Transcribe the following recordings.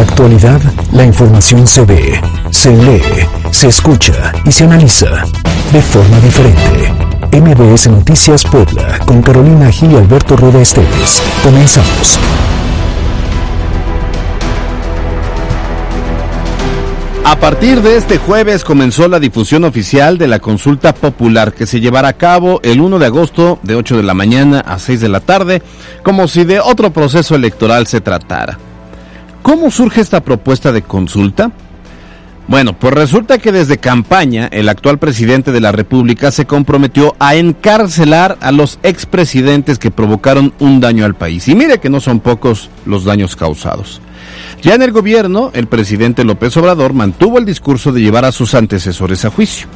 actualidad, la información se ve, se lee, se escucha y se analiza de forma diferente. MBS Noticias Puebla, con Carolina Gil y Alberto Rueda Esteves. Comenzamos. A partir de este jueves comenzó la difusión oficial de la consulta popular que se llevará a cabo el 1 de agosto de 8 de la mañana a 6 de la tarde, como si de otro proceso electoral se tratara. ¿Cómo surge esta propuesta de consulta? Bueno, pues resulta que desde campaña el actual presidente de la República se comprometió a encarcelar a los expresidentes que provocaron un daño al país. Y mire que no son pocos los daños causados. Ya en el gobierno, el presidente López Obrador mantuvo el discurso de llevar a sus antecesores a juicio.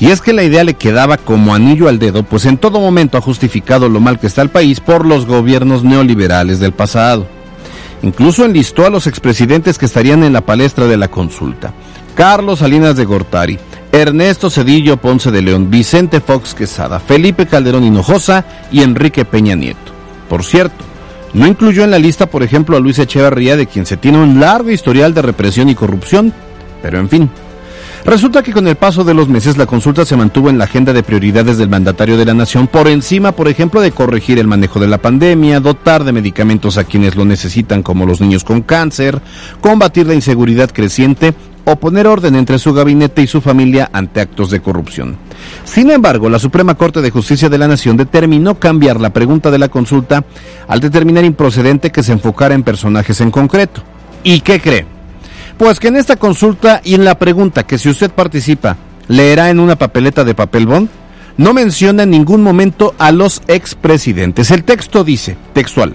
Y es que la idea le quedaba como anillo al dedo, pues en todo momento ha justificado lo mal que está el país por los gobiernos neoliberales del pasado. Incluso enlistó a los expresidentes que estarían en la palestra de la consulta. Carlos Salinas de Gortari, Ernesto Cedillo Ponce de León, Vicente Fox Quesada, Felipe Calderón Hinojosa y Enrique Peña Nieto. Por cierto, no incluyó en la lista, por ejemplo, a Luis Echeverría, de quien se tiene un largo historial de represión y corrupción, pero en fin. Resulta que con el paso de los meses la consulta se mantuvo en la agenda de prioridades del mandatario de la nación por encima, por ejemplo, de corregir el manejo de la pandemia, dotar de medicamentos a quienes lo necesitan como los niños con cáncer, combatir la inseguridad creciente o poner orden entre su gabinete y su familia ante actos de corrupción. Sin embargo, la Suprema Corte de Justicia de la Nación determinó cambiar la pregunta de la consulta al determinar improcedente que se enfocara en personajes en concreto. ¿Y qué cree? Pues que en esta consulta y en la pregunta que si usted participa, leerá en una papeleta de papel bond, no menciona en ningún momento a los expresidentes. El texto dice, textual,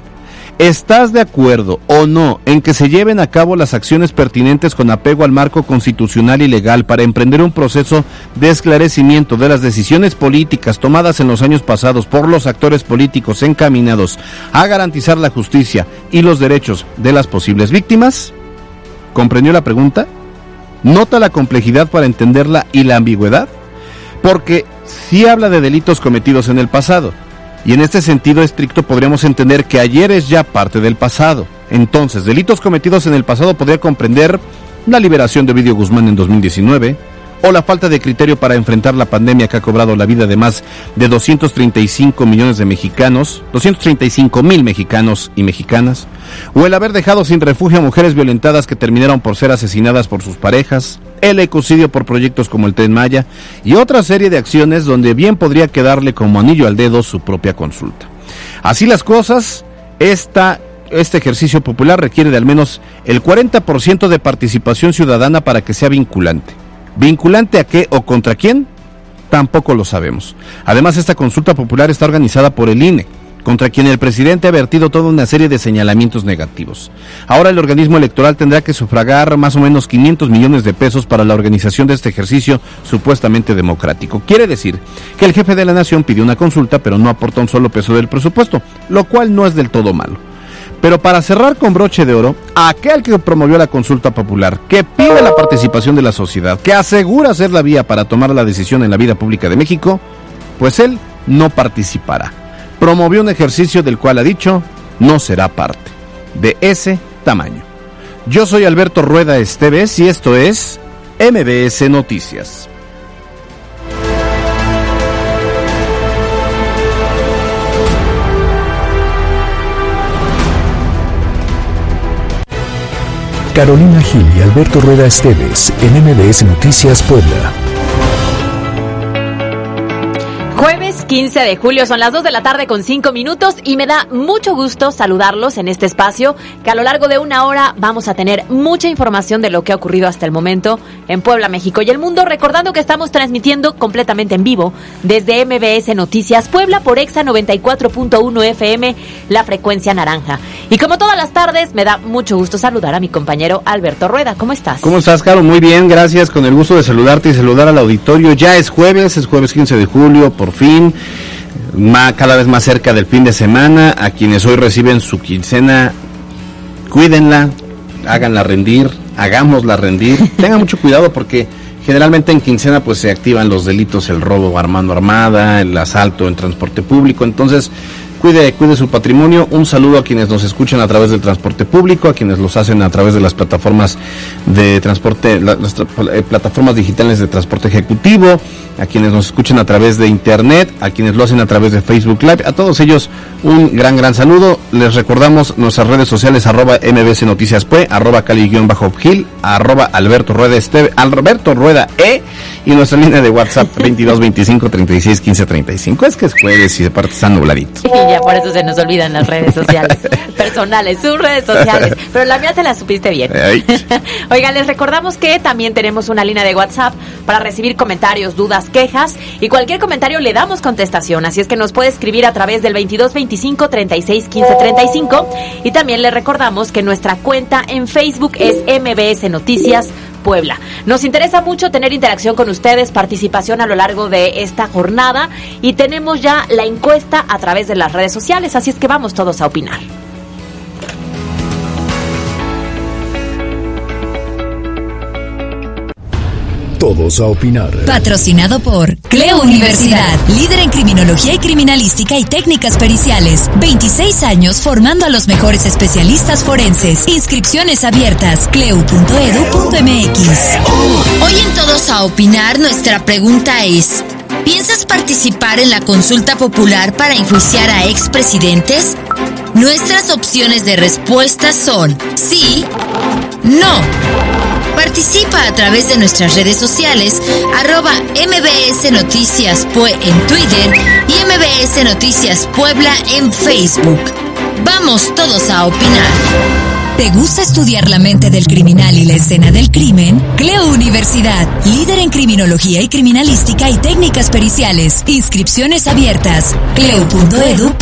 ¿Estás de acuerdo o no en que se lleven a cabo las acciones pertinentes con apego al marco constitucional y legal para emprender un proceso de esclarecimiento de las decisiones políticas tomadas en los años pasados por los actores políticos encaminados a garantizar la justicia y los derechos de las posibles víctimas? ¿Comprendió la pregunta? ¿Nota la complejidad para entenderla y la ambigüedad? Porque sí habla de delitos cometidos en el pasado y en este sentido estricto podríamos entender que ayer es ya parte del pasado. Entonces, delitos cometidos en el pasado podría comprender la liberación de Ovidio Guzmán en 2019, o la falta de criterio para enfrentar la pandemia que ha cobrado la vida de más de 235 millones de mexicanos, 235 mil mexicanos y mexicanas, o el haber dejado sin refugio a mujeres violentadas que terminaron por ser asesinadas por sus parejas, el ecocidio por proyectos como el Tren Maya y otra serie de acciones donde bien podría quedarle como anillo al dedo su propia consulta. Así las cosas, esta este ejercicio popular requiere de al menos el 40% de participación ciudadana para que sea vinculante. ¿Vinculante a qué o contra quién? Tampoco lo sabemos. Además, esta consulta popular está organizada por el INE, contra quien el presidente ha vertido toda una serie de señalamientos negativos. Ahora el organismo electoral tendrá que sufragar más o menos 500 millones de pesos para la organización de este ejercicio supuestamente democrático. Quiere decir que el jefe de la nación pidió una consulta, pero no aporta un solo peso del presupuesto, lo cual no es del todo malo. Pero para cerrar con broche de oro, aquel que promovió la consulta popular, que pide la participación de la sociedad, que asegura ser la vía para tomar la decisión en la vida pública de México, pues él no participará. Promovió un ejercicio del cual ha dicho no será parte. De ese tamaño. Yo soy Alberto Rueda Esteves y esto es MBS Noticias. Carolina Gil y Alberto Rueda Esteves en MBS Noticias Puebla. Jueves 15 de julio, son las 2 de la tarde con 5 minutos y me da mucho gusto saludarlos en este espacio que a lo largo de una hora vamos a tener mucha información de lo que ha ocurrido hasta el momento en Puebla, México y el mundo, recordando que estamos transmitiendo completamente en vivo desde MBS Noticias Puebla por Exa 94.1 FM, la frecuencia naranja. Y como todas las tardes, me da mucho gusto saludar a mi compañero Alberto Rueda. ¿Cómo estás? ¿Cómo estás, Caro? Muy bien, gracias. Con el gusto de saludarte y saludar al auditorio. Ya es jueves, es jueves 15 de julio, por fin. cada vez más cerca del fin de semana. A quienes hoy reciben su quincena, cuídenla, háganla rendir, hagámosla rendir. Tengan mucho cuidado porque generalmente en quincena pues se activan los delitos, el robo armando armada, el asalto en transporte público. Entonces, cuide, cuide su patrimonio. Un saludo a quienes nos escuchan a través del transporte público, a quienes los hacen a través de las plataformas de transporte, las eh, plataformas digitales de transporte ejecutivo, a quienes nos escuchan a través de internet, a quienes lo hacen a través de Facebook Live, a todos ellos un gran, gran saludo. Les recordamos nuestras redes sociales, arroba MBC Noticias Pue, arroba Cali-Gil, arroba Alberto Rueda Esteve, Alberto Rueda E, y nuestra línea de WhatsApp 22 25 36 15 35. Es que es jueves y de parte está nubladito. Ya por eso se nos olvidan las redes sociales personales, sus redes sociales. Pero la mía te la supiste bien. Oiga, les recordamos que también tenemos una línea de WhatsApp para recibir comentarios, dudas, quejas y cualquier comentario le damos contestación. Así es que nos puede escribir a través del 22 25 36 15 35 y también le recordamos que nuestra cuenta en Facebook es MBS Noticias Puebla. Nos interesa mucho tener interacción con ustedes, participación a lo largo de esta jornada y tenemos ya la encuesta a través de las redes sociales, así es que vamos todos a opinar. Todos a opinar. Patrocinado por Cleo Universidad, líder en criminología y criminalística y técnicas periciales. 26 años formando a los mejores especialistas forenses. Inscripciones abiertas. cleu.edu.mx. Hoy en Todos a opinar, nuestra pregunta es: ¿Piensas participar en la consulta popular para enjuiciar a expresidentes? Nuestras opciones de respuesta son sí, no Participa a través de nuestras redes sociales, arroba MBS Noticias Pue en Twitter y MBS Noticias Puebla en Facebook. Vamos todos a opinar. ¿Te gusta estudiar la mente del criminal y la escena del crimen? Cleo Universidad, líder en criminología y criminalística y técnicas periciales. Inscripciones abiertas. Cleo.edu.mx.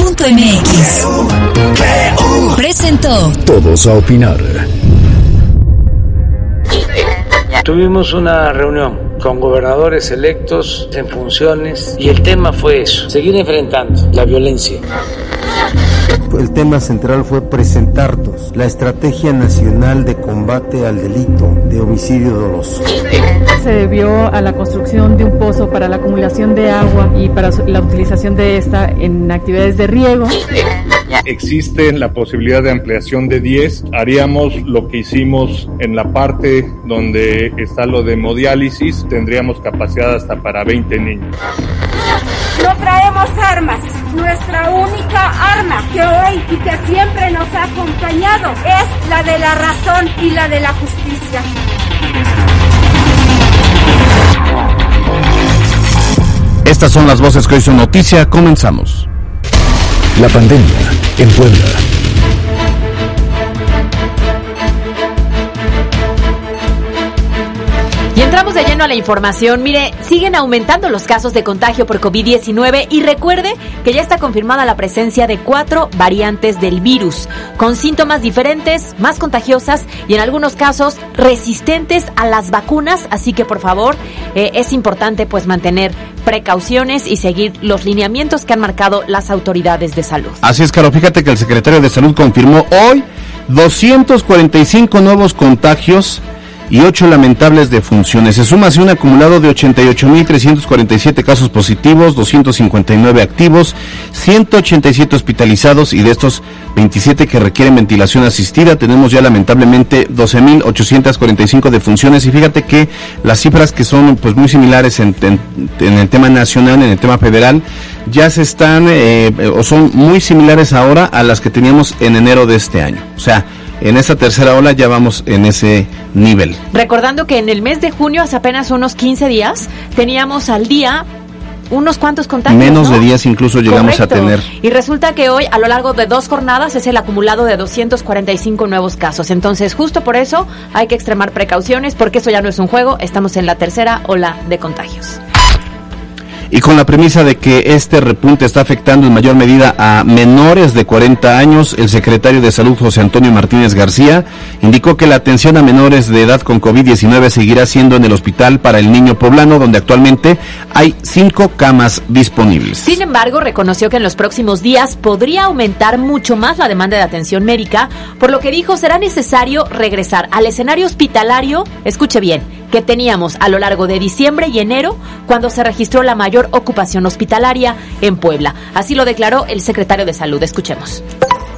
Presentó Todos a opinar. Tuvimos una reunión con gobernadores electos en funciones y el tema fue eso, seguir enfrentando la violencia. El tema central fue presentarnos la Estrategia Nacional de Combate al Delito de Homicidio Doloso. Se debió a la construcción de un pozo para la acumulación de agua y para la utilización de esta en actividades de riego. Existe la posibilidad de ampliación de 10. Haríamos lo que hicimos en la parte donde está lo de hemodiálisis. Tendríamos capacidad hasta para 20 niños. No traemos armas. Nuestra única arma que hoy y que siempre nos ha acompañado es la de la razón y la de la justicia. Estas son las voces que hoy son noticia. Comenzamos. La pandemia en Puebla. Entramos de lleno a la información. Mire, siguen aumentando los casos de contagio por COVID-19 y recuerde que ya está confirmada la presencia de cuatro variantes del virus, con síntomas diferentes, más contagiosas y en algunos casos resistentes a las vacunas. Así que por favor, eh, es importante pues mantener precauciones y seguir los lineamientos que han marcado las autoridades de salud. Así es, Caro. Fíjate que el secretario de Salud confirmó hoy 245 nuevos contagios y 8 lamentables defunciones. Se suma así un acumulado de 88.347 casos positivos, 259 activos, 187 hospitalizados y de estos 27 que requieren ventilación asistida. Tenemos ya lamentablemente 12.845 defunciones y fíjate que las cifras que son pues muy similares en, en, el tema nacional, en el tema federal, ya se están eh, o son muy similares ahora a las que teníamos en enero de este año. O sea, en esta tercera ola ya vamos en ese nivel. Recordando que en el mes de junio, hace apenas unos 15 días, teníamos al día unos cuantos contagios. Menos de días incluso llegamos a tener. Y resulta que hoy, a lo largo de dos jornadas, es el acumulado de 245 nuevos casos. Entonces, justo por eso hay que extremar precauciones, porque eso ya no es un juego, estamos en la tercera ola de contagios y con la premisa de que este repunte está afectando en mayor medida a menores de 40 años, el secretario de Salud José Antonio Martínez García indicó que la atención a menores de edad con COVID-19 seguirá siendo en el hospital para el niño poblano, donde actualmente hay cinco camas disponibles. Sin embargo, reconoció que en los próximos días podría aumentar mucho más la demanda de atención médica, por lo que dijo será necesario regresar al escenario hospitalario, escuche bien, que teníamos a lo largo de diciembre y enero cuando se registró la mayor ocupación hospitalaria en Puebla. Así lo declaró el secretario de Salud. Escuchemos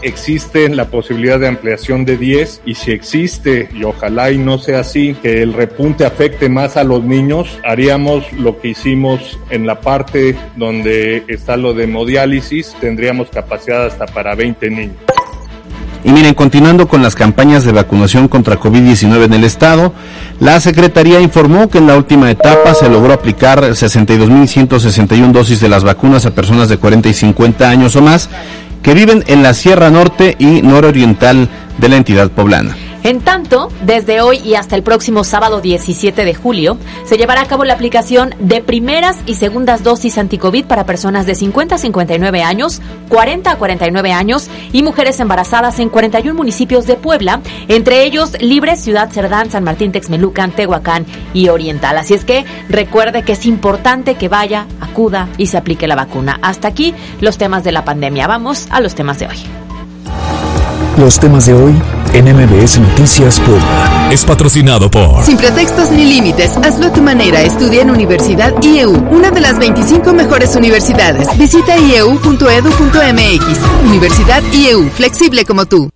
existe la posibilidad de ampliación de 10 y si existe, y ojalá y no sea así, que el repunte afecte más a los niños, haríamos lo que hicimos en la parte donde está lo de hemodiálisis, tendríamos capacidad hasta para 20 niños. Y miren, continuando con las campañas de vacunación contra COVID-19 en el estado, la Secretaría informó que en la última etapa se logró aplicar 62.161 dosis de las vacunas a personas de 40 y 50 años o más que viven en la Sierra Norte y Nororiental de la entidad poblana. En tanto, desde hoy y hasta el próximo sábado 17 de julio, se llevará a cabo la aplicación de primeras y segundas dosis anticovid para personas de 50 a 59 años, 40 a 49 años y mujeres embarazadas en 41 municipios de Puebla, entre ellos Libre, Ciudad Cerdán, San Martín, Texmelucan, Tehuacán y Oriental. Así es que recuerde que es importante que vaya, acuda y se aplique la vacuna. Hasta aquí los temas de la pandemia. Vamos a los temas de hoy. Los temas de hoy en MBS Noticias Puebla. Es patrocinado por Sin pretextos ni límites, hazlo a tu manera. Estudia en Universidad IEU, una de las 25 mejores universidades. Visita ieu.edu.mx. Universidad IEU, flexible como tú.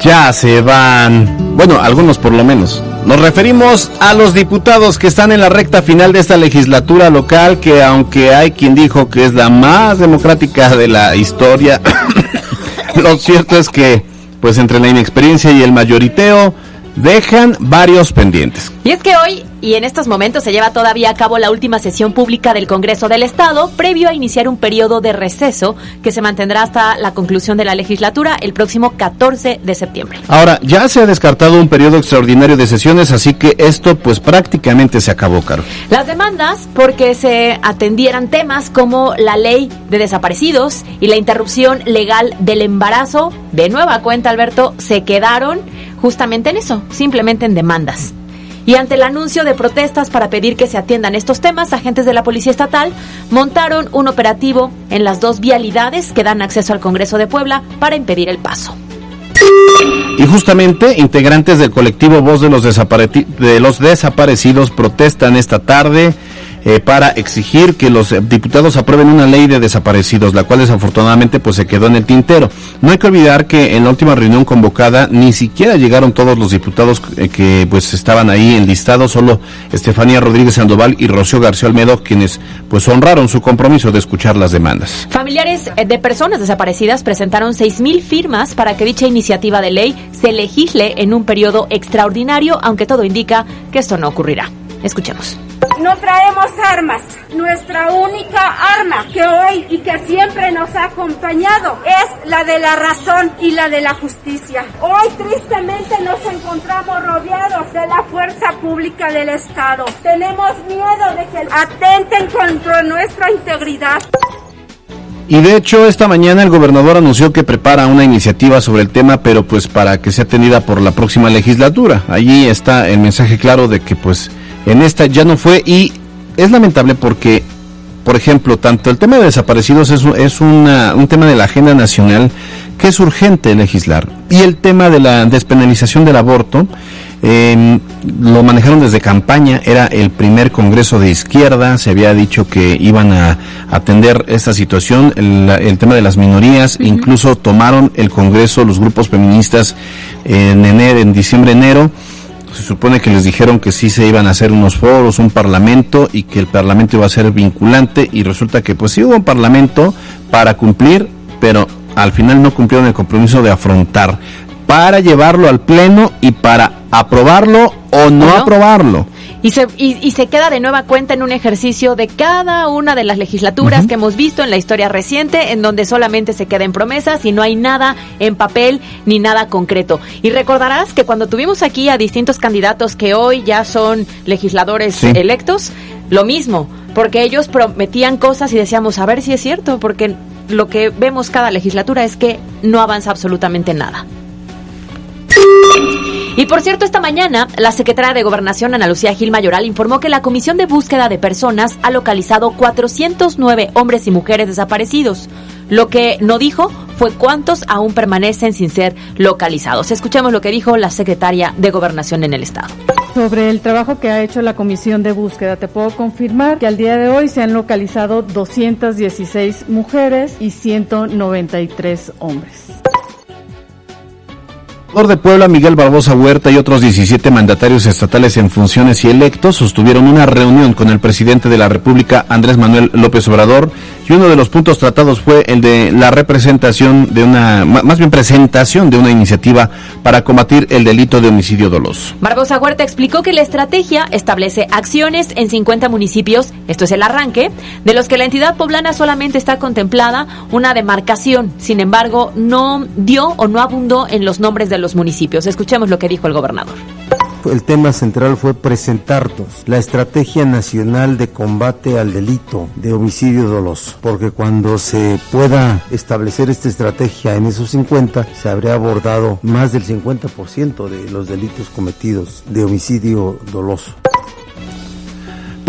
Ya se van. Bueno, algunos por lo menos. Nos referimos a los diputados que están en la recta final de esta legislatura local, que aunque hay quien dijo que es la más democrática de la historia, lo cierto es que, pues entre la inexperiencia y el mayoriteo, dejan varios pendientes. Y es que hoy y en estos momentos se lleva todavía a cabo la última sesión pública del Congreso del Estado, previo a iniciar un periodo de receso que se mantendrá hasta la conclusión de la legislatura el próximo 14 de septiembre. Ahora, ya se ha descartado un periodo extraordinario de sesiones, así que esto pues prácticamente se acabó, Caro. Las demandas porque se atendieran temas como la ley de desaparecidos y la interrupción legal del embarazo, de nueva cuenta, Alberto, se quedaron justamente en eso, simplemente en demandas. Y ante el anuncio de protestas para pedir que se atiendan estos temas, agentes de la Policía Estatal montaron un operativo en las dos vialidades que dan acceso al Congreso de Puebla para impedir el paso. Y justamente integrantes del colectivo Voz de los, de los Desaparecidos protestan esta tarde eh, para exigir que los diputados aprueben una ley de desaparecidos, la cual desafortunadamente pues se quedó en el tintero. No hay que olvidar que en la última reunión convocada ni siquiera llegaron todos los diputados eh, que pues estaban ahí enlistados, solo Estefanía Rodríguez Sandoval y Rocío García Olmedo, quienes pues honraron su compromiso de escuchar las demandas. Familiares eh, de personas desaparecidas presentaron seis mil firmas para que dicha iniciativa de ley se legisle en un periodo extraordinario, aunque todo indica que esto no ocurrirá. Escuchemos. No traemos armas. Nuestra única arma que hoy y que siempre nos ha acompañado es la de la razón y la de la justicia. Hoy tristemente nos encontramos rodeados de la fuerza pública del Estado. Tenemos miedo de que atenten contra nuestra integridad. Y de hecho, esta mañana el gobernador anunció que prepara una iniciativa sobre el tema, pero pues para que sea atendida por la próxima legislatura. Allí está el mensaje claro de que pues en esta ya no fue y es lamentable porque, por ejemplo, tanto el tema de desaparecidos es, es un tema de la agenda nacional que es urgente legislar. Y el tema de la despenalización del aborto em, lo manejaron desde campaña, era el primer congreso de izquierda, se había dicho que iban a atender esta situación, el, tema de las minorías, incluso tomaron el congreso los grupos feministas en enero, en diciembre, enero, se supone que les dijeron que sí se iban a hacer unos foros, un parlamento y que el parlamento iba a ser vinculante y resulta que pues sí hubo un parlamento para cumplir, pero al final no cumplieron el compromiso de afrontar para llevarlo al pleno y para aprobarlo o no, aprobarlo. Y se, y, se queda de nueva cuenta en un ejercicio de cada una de las legislaturas que hemos visto en la historia reciente, en donde solamente se queda en promesas y no hay nada en papel ni nada concreto. Y recordarás que cuando tuvimos aquí a distintos candidatos que hoy ya son legisladores electos, lo mismo, porque ellos prometían cosas y decíamos, a ver si es cierto, porque lo que vemos cada legislatura es que no avanza absolutamente nada. Y por cierto, esta mañana la secretaria de Gobernación, Ana Lucía Gil Mayoral, informó que la Comisión de Búsqueda de Personas ha localizado 409 hombres y mujeres desaparecidos. Lo que no dijo fue cuántos aún permanecen sin ser localizados. Escuchemos lo que dijo la secretaria de Gobernación en el Estado. Sobre el trabajo que ha hecho la comisión de búsqueda, te puedo confirmar que al día de hoy se han localizado 216 mujeres y 193 hombres de Puebla, Miguel Barbosa Huerta y otros 17 mandatarios estatales en funciones y electos sostuvieron una reunión con el presidente de la República, Andrés Manuel López Obrador, y uno de los puntos tratados fue el de la representación de una, más bien presentación de una iniciativa para combatir el delito de homicidio doloso. Barbosa Huerta explicó que la estrategia establece acciones en 50 municipios, esto es el arranque, de los que la entidad poblana solamente está contemplada una demarcación, sin embargo, no dio o no abundó en los nombres de los municipios. Escuchemos lo que dijo el gobernador. El tema central fue presentarnos la Estrategia Nacional de Combate al Delito de Homicidio Doloso, porque cuando se pueda establecer esta estrategia en esos 50, se habría abordado más del 50% de los delitos cometidos de homicidio doloso.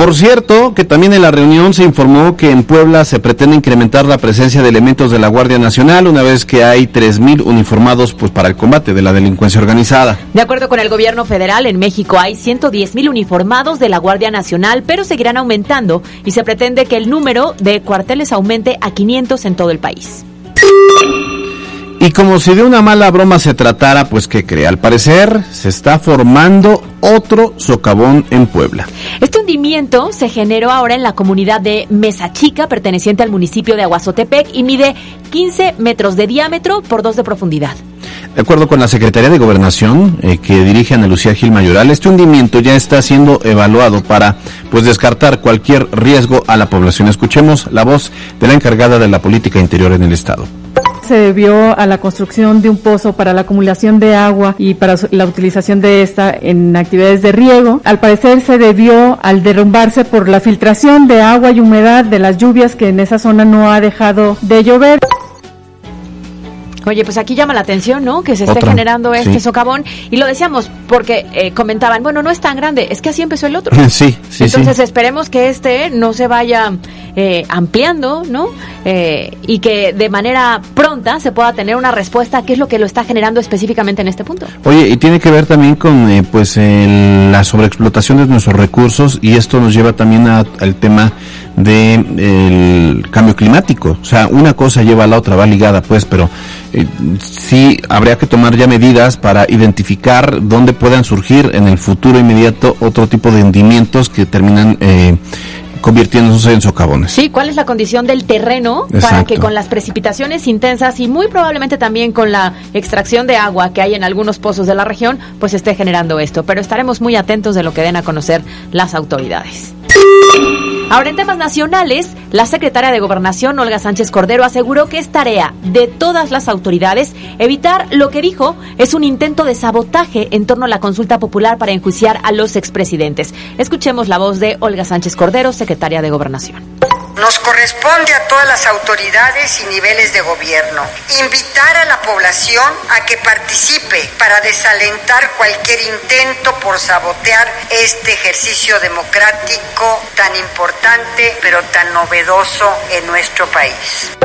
Por cierto, que también en la reunión se informó que en Puebla se pretende incrementar la presencia de elementos de la Guardia Nacional una vez que hay 3.000 uniformados pues, para el combate de la delincuencia organizada. De acuerdo con el gobierno federal, en México hay 110.000 uniformados de la Guardia Nacional, pero seguirán aumentando y se pretende que el número de cuarteles aumente a 500 en todo el país. Y como si de una mala broma se tratara, pues que cree, al parecer se está formando otro socavón en Puebla. Este hundimiento se generó ahora en la comunidad de Mesa Chica, perteneciente al municipio de Aguazotepec, y mide 15 metros de diámetro por 2 de profundidad. De acuerdo con la Secretaría de Gobernación, eh, que dirige Ana Lucía Gil Mayoral, este hundimiento ya está siendo evaluado para pues descartar cualquier riesgo a la población. Escuchemos la voz de la encargada de la política interior en el Estado se debió a la construcción de un pozo para la acumulación de agua y para la utilización de esta en actividades de riego. Al parecer se debió al derrumbarse por la filtración de agua y humedad de las lluvias que en esa zona no ha dejado de llover. Oye, pues aquí llama la atención, ¿no? Que se esté generando este socavón. Y lo decíamos porque eh, comentaban, bueno, no es tan grande, es que así empezó el otro. Sí, sí, Entonces esperemos que este no se vaya eh, ampliando, ¿no? Eh, y que de manera pronta se pueda tener una respuesta a qué es lo que lo está generando específicamente en este punto. Oye, y tiene que ver también con pues la sobreexplotación de nuestros recursos y esto nos lleva también al tema del cambio climático. O sea, una cosa lleva a la otra, va ligada pues, pero eh, sí habría que tomar ya medidas para identificar dónde puedan surgir en el futuro inmediato otro tipo de hundimientos que terminan eh, convirtiéndose en socavones. Sí, ¿cuál es la condición del terreno para que con las precipitaciones intensas y muy probablemente también con la extracción de agua que hay en algunos pozos de la región, pues esté generando esto? Pero estaremos muy atentos de lo que den a conocer las autoridades. Ahora, en temas nacionales, la secretaria de Gobernación, Olga Sánchez Cordero, aseguró que es tarea de todas las autoridades evitar lo que dijo es un intento de sabotaje en torno a la consulta popular para enjuiciar a los expresidentes. Escuchemos la voz de Olga Sánchez Cordero, secretaria de Gobernación. Nos corresponde a todas las autoridades y niveles de gobierno invitar a la población a que participe para desalentar cualquier intento por sabotear este ejercicio democrático tan importante pero tan novedoso en nuestro país.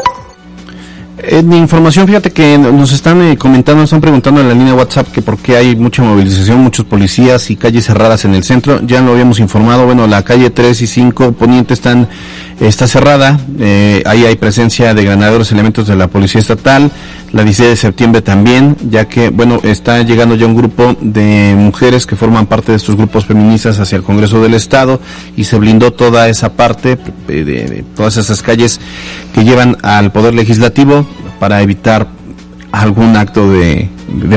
En información, fíjate que nos están eh, comentando, nos están preguntando en la línea WhatsApp que por qué hay mucha movilización, muchos policías y calles cerradas en el centro. Ya lo habíamos informado, bueno, la calle 3 y 5 Poniente están está cerrada, eh, ahí hay presencia de granaderos elementos de la Policía Estatal, la 16 de septiembre también, ya que, bueno, está llegando ya un grupo de mujeres que forman parte de estos grupos feministas hacia el Congreso del Estado y se blindó toda esa parte eh, de todas esas calles que llevan al Poder Legislativo para evitar algún acto de,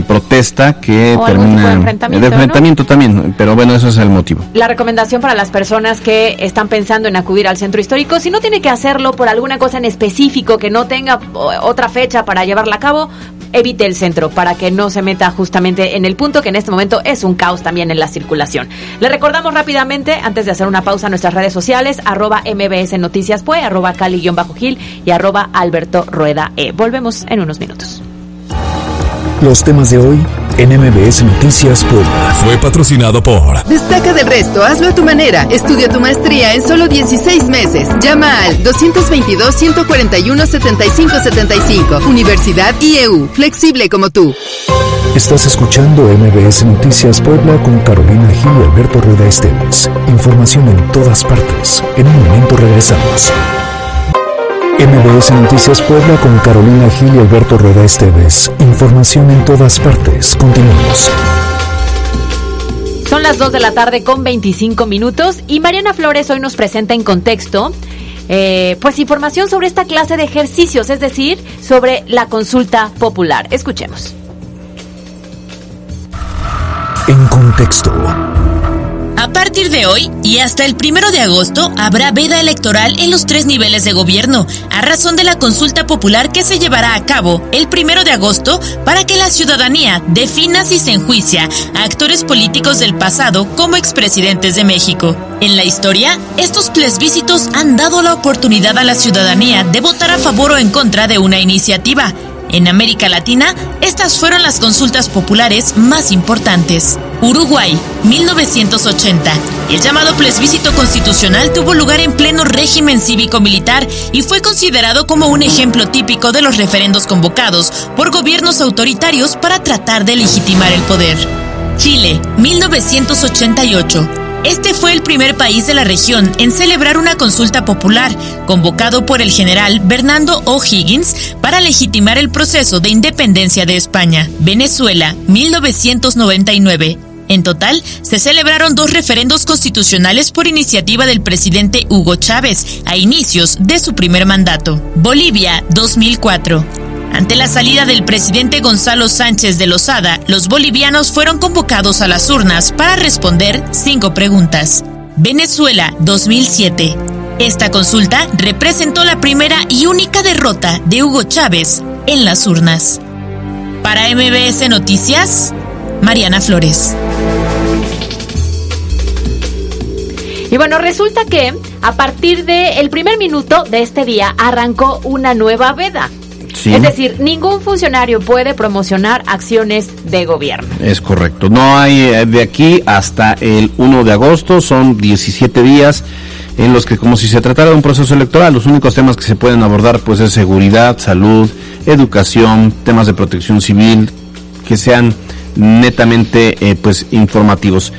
protesta que termina de enfrentamiento, también, pero bueno, eso es el motivo. La recomendación para las personas que están pensando en acudir al centro histórico, si no tiene que hacerlo por alguna cosa en específico que no tenga otra fecha para llevarla a cabo, evite el centro para que no se meta justamente en el punto que en este momento es un caos también en la circulación. Le recordamos rápidamente, antes de hacer una pausa, nuestras redes sociales, arroba mbs noticias fue, arroba cali-gil y arroba alberto rueda e. Volvemos en unos minutos. Los temas de hoy en MBS Noticias Puebla. Fue patrocinado por Destaca del resto, hazlo a tu manera. Estudia tu maestría en solo 16 meses. Llama al 222-141-7575. Universidad IEU, flexible como tú. Estás escuchando MBS Noticias Puebla con Carolina Gil y Alberto Rueda Esteves. Información en todas partes. En un momento regresamos. MBS Noticias Puebla con Carolina Gil y Alberto Rueda Esteves. Información en todas partes. Continuamos. Son las 2 de la tarde con 25 minutos y Mariana Flores hoy nos presenta en contexto eh, pues información sobre esta clase de ejercicios, es decir, sobre la consulta popular. Escuchemos. En contexto. A partir de hoy y hasta el primero de agosto habrá veda electoral en los tres niveles de gobierno, a razón de la consulta popular que se llevará a cabo el primero de agosto para que la ciudadanía defina si se enjuicia a actores políticos del pasado como expresidentes de México. En la historia, estos plebiscitos han dado la oportunidad a la ciudadanía de votar a favor o en contra de una iniciativa. En América Latina, estas fueron las consultas populares más importantes. Uruguay, 1980. El llamado plebiscito constitucional tuvo lugar en pleno régimen cívico-militar y fue considerado como un ejemplo típico de los referendos convocados por gobiernos autoritarios para tratar de legitimar el poder. Chile, 1988. Este fue el primer país de la región en celebrar una consulta popular, convocado por el general Bernardo O'Higgins para legitimar el proceso de independencia de España. Venezuela, 1999. En total, se celebraron dos referendos constitucionales por iniciativa del presidente Hugo Chávez a inicios de su primer mandato. Bolivia, 2004. Ante la salida del presidente Gonzalo Sánchez de Lozada, los bolivianos fueron convocados a las urnas para responder cinco preguntas. Venezuela 2007. Esta consulta representó la primera y única derrota de Hugo Chávez en las urnas. Para MBS Noticias, Mariana Flores. Y bueno, resulta que a partir del primer minuto de este día arrancó una nueva veda. Es decir, ningún funcionario puede promocionar acciones de gobierno. Es correcto. No hay eh, de aquí hasta el 1 de agosto, son 17 días en los que como si se tratara de un proceso electoral, los únicos temas que se pueden abordar pues es seguridad, salud, educación, temas de protección civil, que sean netamente eh, pues informativos.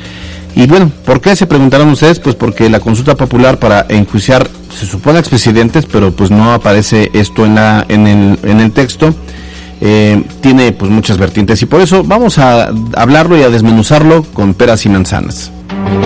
Y bueno, ¿por qué se preguntaron ustedes? Pues porque la consulta popular para enjuiciar se supone expresidentes, pero pues no aparece esto en, la, en, el, en el texto. Eh, tiene pues muchas vertientes y por eso vamos a hablarlo y a desmenuzarlo con peras y manzanas.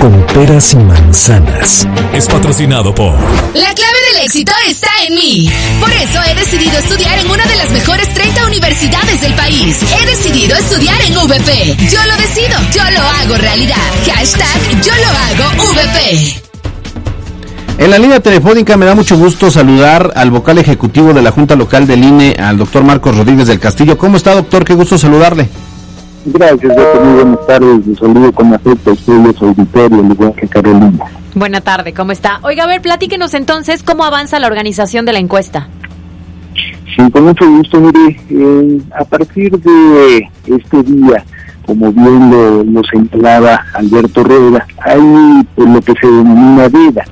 Con peras y manzanas. Es patrocinado por La clave del éxito está en mí. Por eso he decidido estudiar en una de las mejores 30 universidades del país. He decidido estudiar en VP. Yo lo decido, yo lo hago realidad. Hashtag yo lo hago VP. En la línea telefónica me da mucho gusto saludar al vocal ejecutivo de la Junta Local del INE, al doctor Marcos Rodríguez del Castillo. ¿Cómo está, doctor? Qué gusto saludarle. Gracias, doctor. Muy buenas tardes. Les saludo con afecto a ustedes, auditorio, al igual que Carolina. Buena tarde, ¿cómo está? Oiga, a ver, platíquenos entonces cómo avanza la organización de la encuesta. Sí, con mucho gusto. Mire, eh, a partir de este día, como bien lo, lo señalaba Alberto Rueda, hay pues, lo que se denomina veda.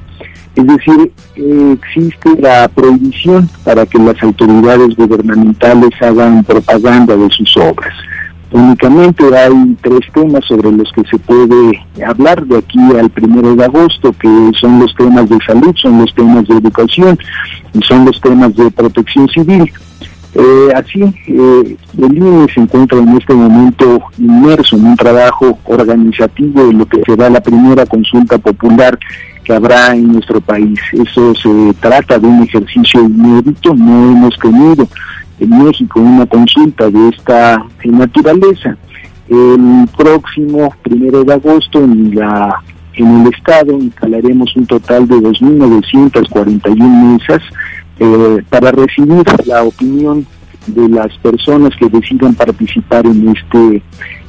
Es decir, eh, existe la prohibición para que las autoridades gubernamentales hagan propaganda de sus obras. Únicamente hay tres temas sobre los que se puede hablar de aquí al primero de agosto, que son los temas de salud, son los temas de educación y son los temas de protección civil. Eh, así, eh, el INE se encuentra en este momento inmerso en un trabajo organizativo de lo que será la primera consulta popular que habrá en nuestro país. Eso se trata de un ejercicio inédito, no hemos tenido en México una consulta de esta naturaleza. El próximo primero de agosto en la en el estado instalaremos un total de 2.941 mesas eh, para recibir la opinión de las personas que decidan participar en este,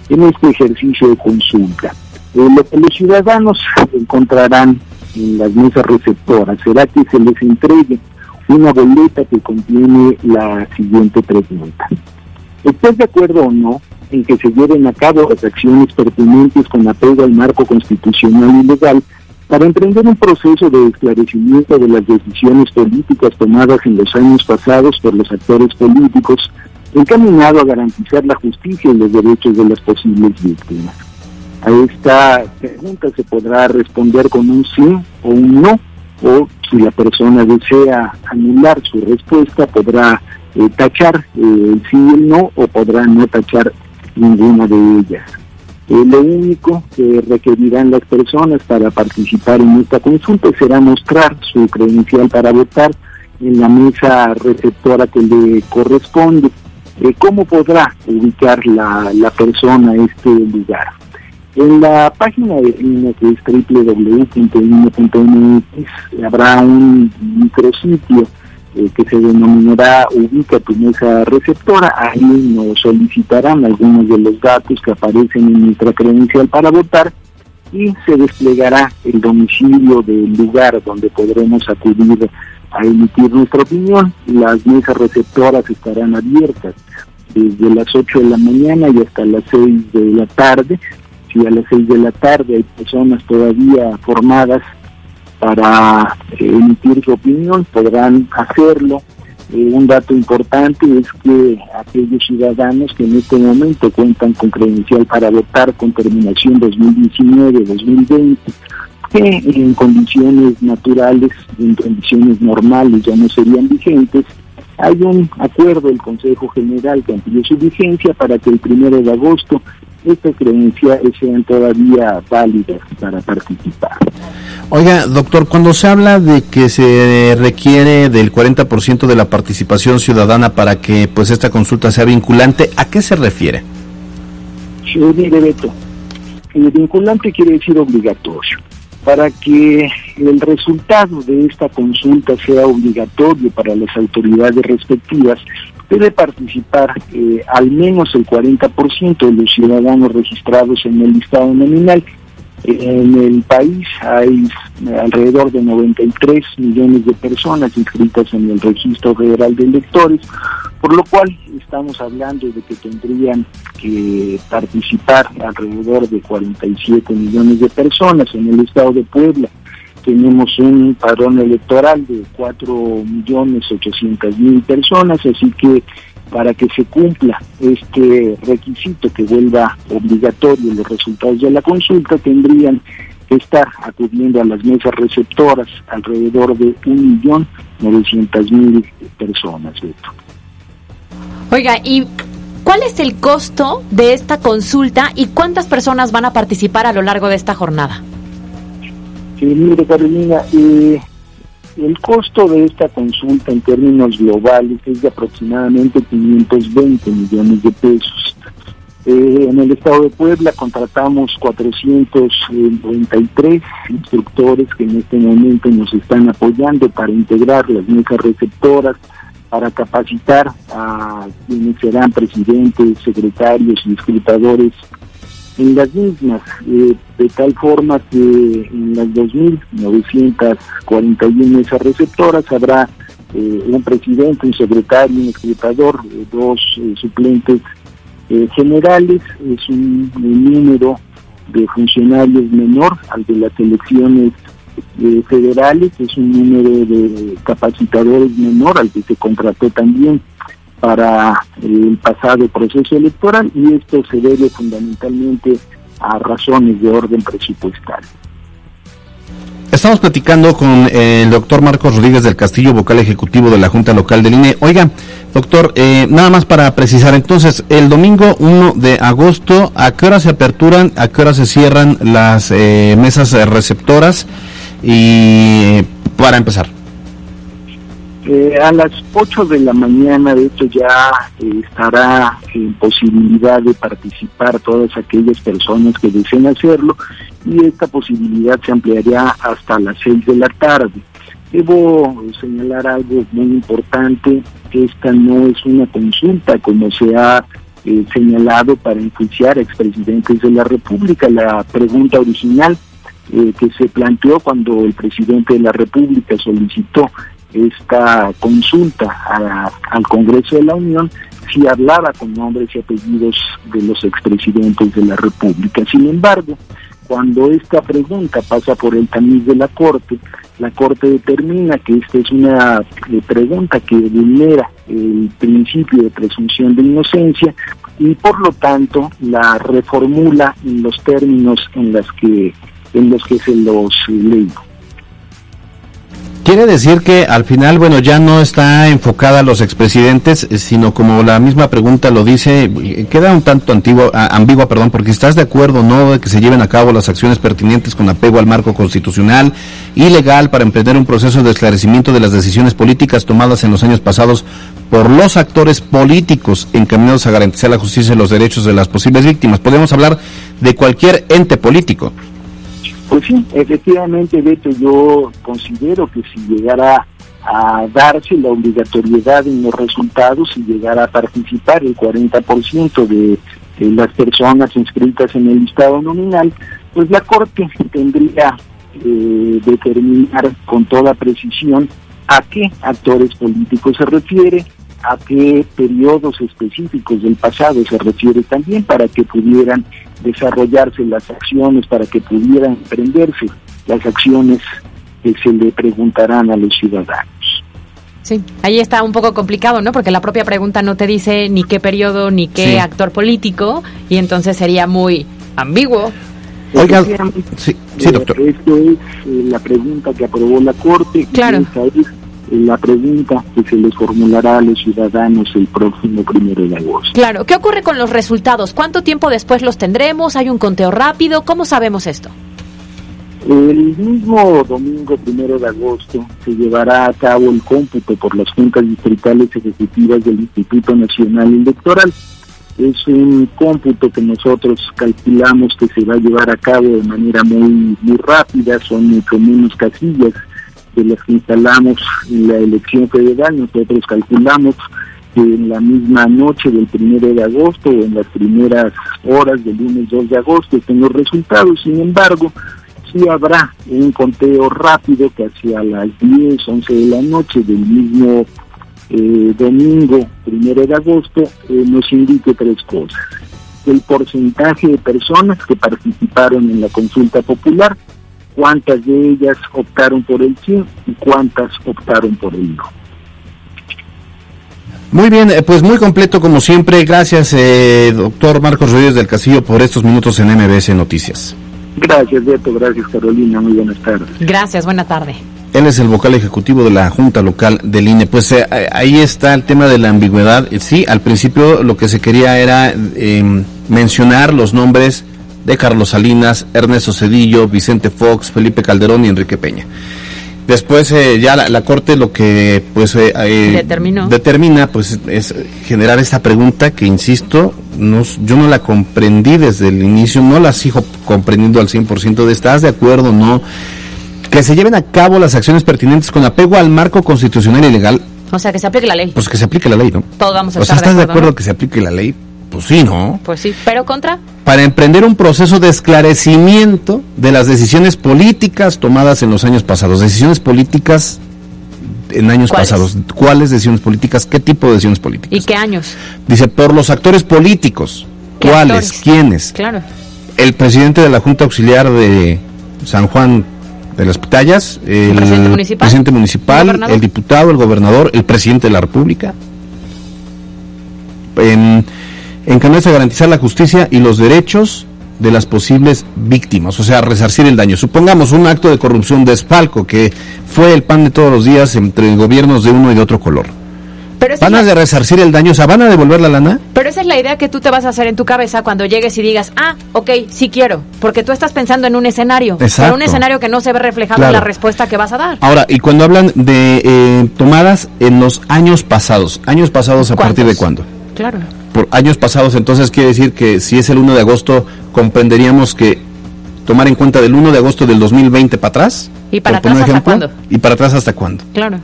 en este ejercicio de consulta. Eh, lo que los ciudadanos encontrarán en las mesas receptoras será que se les entregue una boleta que contiene la siguiente pregunta. ¿Estás de acuerdo o no en que se lleven a cabo las acciones pertinentes con apego al marco constitucional y legal para emprender un proceso de esclarecimiento de las decisiones políticas tomadas en los años pasados por los actores políticos, encaminado a garantizar la justicia y los derechos de las posibles víctimas. A esta pregunta se podrá responder con un sí o un no, o si la persona desea anular su respuesta, podrá eh, tachar eh, el sí y el no, o podrá no tachar ninguna de ellas. Eh, lo único que requerirán las personas para participar en esta consulta será mostrar su credencial para votar en la mesa receptora que le corresponde. ¿Cómo podrá ubicar la, la persona este lugar? En la página de INE, que es www.ine.mx, habrá un micrositio eh, que se denominará Ubica tu mesa receptora. Ahí nos solicitarán algunos de los datos que aparecen en nuestra credencial para votar y se desplegará el domicilio del lugar donde podremos acudir a emitir nuestra opinión. Las mesas receptoras estarán abiertas desde las 8 de la mañana y hasta las 6 de la tarde si a las seis de la tarde hay personas todavía formadas para eh, emitir su opinión, podrán hacerlo. Eh, un dato importante es que aquellos ciudadanos que en este momento cuentan con credencial para votar con terminación 2019-2020, que en condiciones naturales, en condiciones normales ya no serían vigentes, hay un acuerdo del Consejo General que amplió su vigencia para que el primero de agosto estas credenciales sean todavía válidas para participar. Oiga, doctor, cuando se habla de que se requiere del 40% de la participación ciudadana para que pues esta consulta sea vinculante, ¿a qué se refiere? Sí, mire, Beto, el vinculante quiere decir obligatorio. Para que el resultado de esta consulta sea obligatorio para las autoridades respectivas, debe participar eh, al menos el 40% de los ciudadanos registrados en el listado nominal. En el país hay alrededor de 93 millones de personas inscritas en el Registro Federal de Electores, por lo cual estamos hablando de que tendrían que participar alrededor de 47 millones de personas en el estado de Puebla tenemos un padrón electoral de 4.800.000 personas, así que para que se cumpla este requisito que vuelva obligatorio los resultados de la consulta, tendrían que estar acudiendo a las mesas receptoras alrededor de 1.900.000 personas. Oiga, ¿y cuál es el costo de esta consulta y cuántas personas van a participar a lo largo de esta jornada? Mire Carolina, eh, el costo de esta consulta en términos globales es de aproximadamente 520 millones de pesos. Eh, en el estado de Puebla contratamos 493 instructores que en este momento nos están apoyando para integrar las mesas receptoras, para capacitar a quienes serán presidentes, secretarios y escritadores en las mismas, eh, de tal forma que en las 2.941 mesas receptoras habrá eh, un presidente, un secretario, un escritor, eh, dos suplentes generales, es un, número de funcionarios menor al de las elecciones federales, es un número de capacitadores menor al que se contrató también para el pasado proceso electoral y esto se debe fundamentalmente a razones de orden presupuestal. Estamos platicando con el doctor Marcos Rodríguez del Castillo, vocal ejecutivo de la Junta Local del INE. Oiga, doctor, eh, nada más para precisar, entonces, el domingo 1 de agosto, ¿a qué hora se aperturan, a qué hora se cierran las eh, mesas receptoras? Y para empezar. Eh, a las 8 de la mañana, de hecho, ya eh, estará en posibilidad de participar todas aquellas personas que deseen hacerlo y esta posibilidad se ampliaría hasta las 6 de la tarde. Debo señalar algo muy importante, esta no es una consulta como se ha eh, señalado para enjuiciar a expresidentes de la República. La pregunta original eh, que se planteó cuando el presidente de la República solicitó esta consulta al Congreso de la Unión si hablaba con nombres y apellidos de los expresidentes de la República. Sin embargo, cuando esta pregunta pasa por el tamiz de la Corte, la Corte determina que esta es una eh, pregunta que vulnera el principio de presunción de inocencia y por lo tanto la reformula en los términos en los que en los que se los leyó. Quiere decir que al final, bueno, ya no está enfocada a los expresidentes, eh, sino como la misma pregunta lo dice, eh, queda un tanto antiguo, ambigua, perdón, porque estás de acuerdo, ¿no?, de que se lleven a cabo las acciones pertinentes con apego al marco constitucional y legal para emprender un proceso de esclarecimiento de las decisiones políticas tomadas en los años pasados por los actores políticos encaminados a garantizar la justicia y los derechos de las posibles víctimas. Podemos hablar de cualquier ente político. Pues sí, efectivamente, Beto, yo considero que si llegara a darse la obligatoriedad en los resultados y llegara a participar el 40% de, de las personas inscritas en el listado nominal, pues la Corte tendría eh, determinar con toda precisión a qué actores políticos se refiere, a qué periodos específicos del pasado se refiere también para que pudieran desarrollarse las acciones, para que pudieran emprenderse las acciones que se le preguntarán a los ciudadanos. Sí, ahí está un poco complicado, ¿no? Porque la propia pregunta no te dice ni qué periodo ni qué actor político y entonces sería muy ambiguo. Oiga, sí, sí, doctor. Esto es eh, la pregunta que aprobó la Corte. Claro la pregunta que se les formulará a los ciudadanos el próximo primero de agosto. Claro, ¿qué ocurre con los resultados? ¿Cuánto tiempo después los tendremos? ¿Hay un conteo rápido? ¿Cómo sabemos esto? El mismo domingo primero de agosto se llevará a cabo el cómputo por las juntas distritales ejecutivas del Instituto Nacional Electoral. Es un cómputo que nosotros calculamos que se va a llevar a cabo de manera muy, muy rápida, son mucho menos casillas de las que instalamos en la elección federal, nosotros calculamos que en la misma noche del primero de agosto en las primeras horas del lunes 2 de agosto estén los resultados. Sin embargo, sí habrá un conteo rápido que hacia las 10, 11 de la noche del mismo eh, domingo primero de agosto eh, nos indique tres cosas. El porcentaje de personas que participaron en la consulta popular, cuántas de ellas optaron por el sí y cuántas optaron por el no. Muy bien, eh, pues muy completo como siempre. Gracias, eh, doctor Marcos Rodríguez del Castillo, por estos minutos en MBS Noticias. Gracias, Beto. Gracias, Carolina. Muy buenas tardes. Gracias, buena tarde. Él es el vocal ejecutivo de la Junta Local del INE. Pues eh, ahí está el tema de la ambigüedad. Sí, al principio lo que se quería era em, mencionar los nombres de Carlos Salinas, Ernesto Cedillo, Vicente Fox, Felipe Calderón y Enrique Peña. Después eh, ya la, Corte lo que pues eh, eh, determina pues es generar esta pregunta que insisto, no, yo no la comprendí desde el inicio, no la sigo comprendiendo al 100% de estás de acuerdo no que se lleven a cabo las acciones pertinentes con apego al marco constitucional y legal. O sea, que se aplique la ley. Pues que se aplique la ley, ¿no? Todos vamos a o sea, ¿estás de acuerdo que se aplique la ley? Pues sí, ¿no? Pues sí, pero contra. Para emprender un proceso de esclarecimiento de las decisiones políticas tomadas en los años pasados. Decisiones políticas en años pasados. ¿Cuáles decisiones políticas? ¿Qué tipo de decisiones políticas? ¿Y qué años? Dice, por los actores políticos. ¿Cuáles? ¿Quiénes? Claro. El presidente de la Junta Auxiliar de San Juan de las Pitayas, el, presidente municipal, presidente municipal ¿El, diputado, el gobernador, el presidente de la República. En, encaminarse a garantizar la justicia y los derechos de las posibles víctimas, o sea, resarcir el daño. Supongamos un acto de corrupción de espalco que fue el pan de todos los días entre gobiernos de uno y de otro color. Pero ¿Van a resarcir el daño? O sea, ¿van a devolver la lana? Pero esa es la idea que tú te vas a hacer en tu cabeza cuando llegues y digas, ah, ok, sí quiero. Porque tú estás pensando en un escenario. Exacto. un escenario que no se ve reflejado en la respuesta que vas a dar. Ahora, y cuando hablan de eh, tomadas en los años pasados, ¿años pasados a partir de cuándo? Claro por años pasados, entonces quiere decir que si es el 1 de agosto, comprenderíamos que tomar en cuenta del 1 de agosto del 2020 para atrás. ¿Y para atrás hasta ejemplo. cuándo? ¿Y para atrás hasta cuándo? Claro.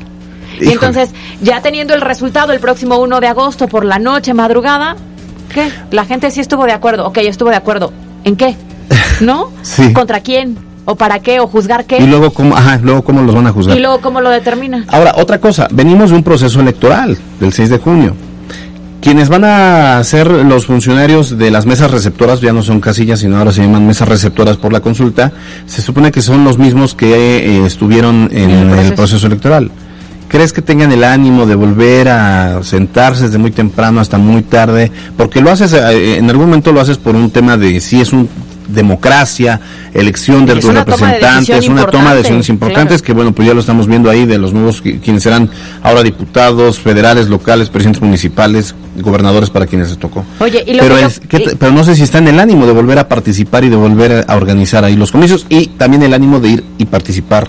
Y entonces, ya teniendo el resultado el próximo 1 de agosto por la noche, madrugada, ¿qué? La gente sí estuvo de acuerdo. Ok, estuvo de acuerdo. ¿En qué? ¿No? Sí. ¿Contra quién? ¿O para qué? ¿O juzgar qué? Y luego cómo, ajá, luego cómo los van a juzgar. Y luego, ¿cómo lo determina? Ahora, otra cosa, venimos de un proceso electoral del 6 de junio. Quienes van a ser los funcionarios de las mesas receptoras, ya no son casillas, sino ahora se llaman mesas receptoras por la consulta, se supone que son los mismos que eh, estuvieron en el el proceso. proceso electoral. ¿Crees que tengan el ánimo de volver a sentarse desde muy temprano hasta muy tarde? Porque lo haces, eh, en algún momento lo haces por un tema de si es un democracia, elección de tus representantes, una toma de decisiones importantes claro. que bueno, pues ya lo estamos viendo ahí de los nuevos qui- quienes serán ahora diputados federales, locales, presidentes municipales, gobernadores para quienes les tocó. Oye, y lo Pero, que es- ¿qué te- y- pero no sé si está en el ánimo de volver a participar y de volver a organizar ahí los comicios y también el ánimo de ir y participar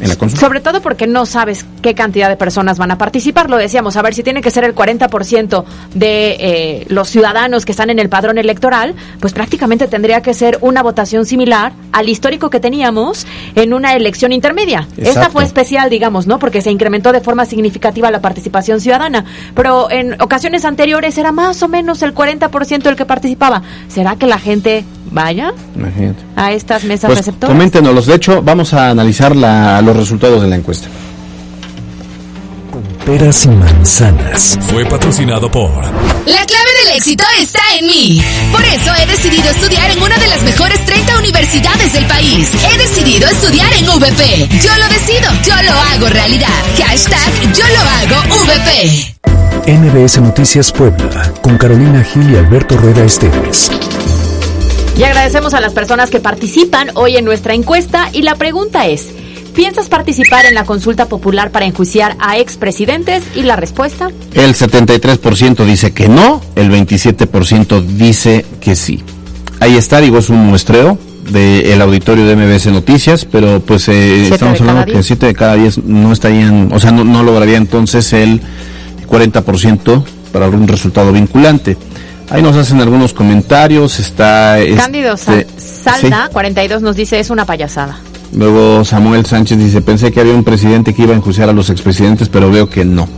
en la consulta. Sobre todo porque no sabes qué cantidad de personas van a participar. Lo decíamos, a ver, si tiene que ser el 40% de eh, los ciudadanos que están en el padrón electoral, pues prácticamente tendría que ser una votación similar al histórico que teníamos en una elección intermedia. Esta fue especial, digamos, ¿no? Porque se incrementó de forma significativa la participación ciudadana. Pero en ocasiones anteriores era más o menos el 40% el que participaba. ¿Será que la gente vaya Imagínate. a estas mesas Pues receptoras? coméntenos, de hecho vamos a analizar la- los resultados de la encuesta. Peras y manzanas. Fue patrocinado por La clave del éxito está en mí. Por eso he decidido estudiar en una de las mejores 30 universidades del país. He decidido estudiar en VP. Yo lo decido, yo lo hago realidad. Hashtag yo lo hago VP. MBS Noticias Puebla, con Carolina Gil y Alberto Rueda Esteves. Y agradecemos a las personas que participan hoy en nuestra encuesta y la pregunta es, ¿piensas participar en la consulta popular para enjuiciar a expresidentes? Y la respuesta, El 73% dice que no, el 27% dice que sí. Ahí está, digo, es un muestreo del auditorio de MBS Noticias, pero pues eh, estamos de hablando que diez. 7 de cada 10 no estarían, o sea, no, no lograría entonces el 40% para algún resultado vinculante. Ahí nos hacen algunos comentarios, está... este, Cándido sí. Salda, 42, nos dice, es una payasada. Luego Samuel Sánchez dice, pensé que había un presidente que iba a enjuiciar a los expresidentes, pero veo que no.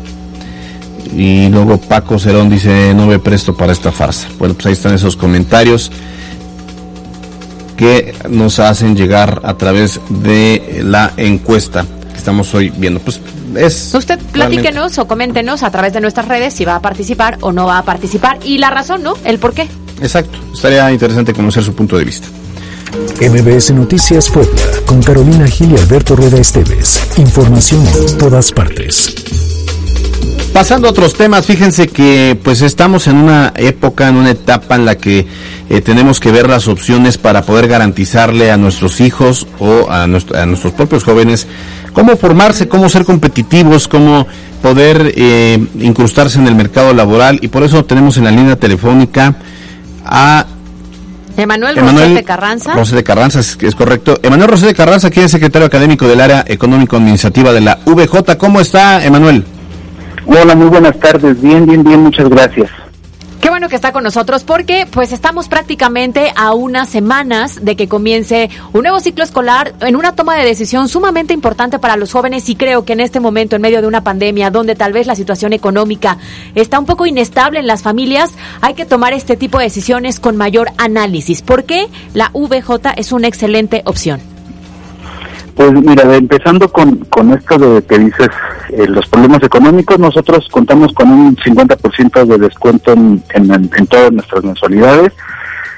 Y luego Paco Cerón dice, no me presto para esta farsa. Bueno, pues ahí están esos comentarios que nos hacen llegar a través de la encuesta que estamos hoy viendo. Pues es... Usted realmente- platíquenos o coméntenos a través de nuestras redes si va a participar o no va a participar y la razón, ¿no? El por qué. Exacto, estaría interesante conocer su punto de vista. MBS Noticias Puebla, con Carolina Gil y Alberto Rueda Esteves. Información en todas partes. Pasando a otros temas, fíjense que pues estamos en una época, en una etapa en la que eh, tenemos que ver las opciones para poder garantizarle a nuestros hijos o a, nuestro- a nuestros propios jóvenes cómo formarse, cómo ser competitivos, cómo poder eh, incrustarse en el mercado laboral y por eso tenemos en la línea telefónica a Emanuel, Emanuel Rosete Carranza. Rosete Carranza, es, es correcto. Emanuel Rosete Carranza, quien es secretario académico del área económico-administrativa de la VJ. ¿Cómo está, Emanuel? Hola, muy buenas tardes. Bien, bien, bien, muchas gracias. Qué bueno que está con nosotros porque pues estamos prácticamente a unas semanas de que comience un nuevo ciclo escolar en una toma de decisión sumamente importante para los jóvenes y creo que en este momento en medio de una pandemia donde tal vez la situación económica está un poco inestable en las familias, hay que tomar este tipo de decisiones con mayor análisis. ¿Por qué la VJ es una excelente opción? Pues mira, empezando con, con esto de que dices eh, los problemas económicos, nosotros contamos con un 50% de descuento en, en, todas nuestras mensualidades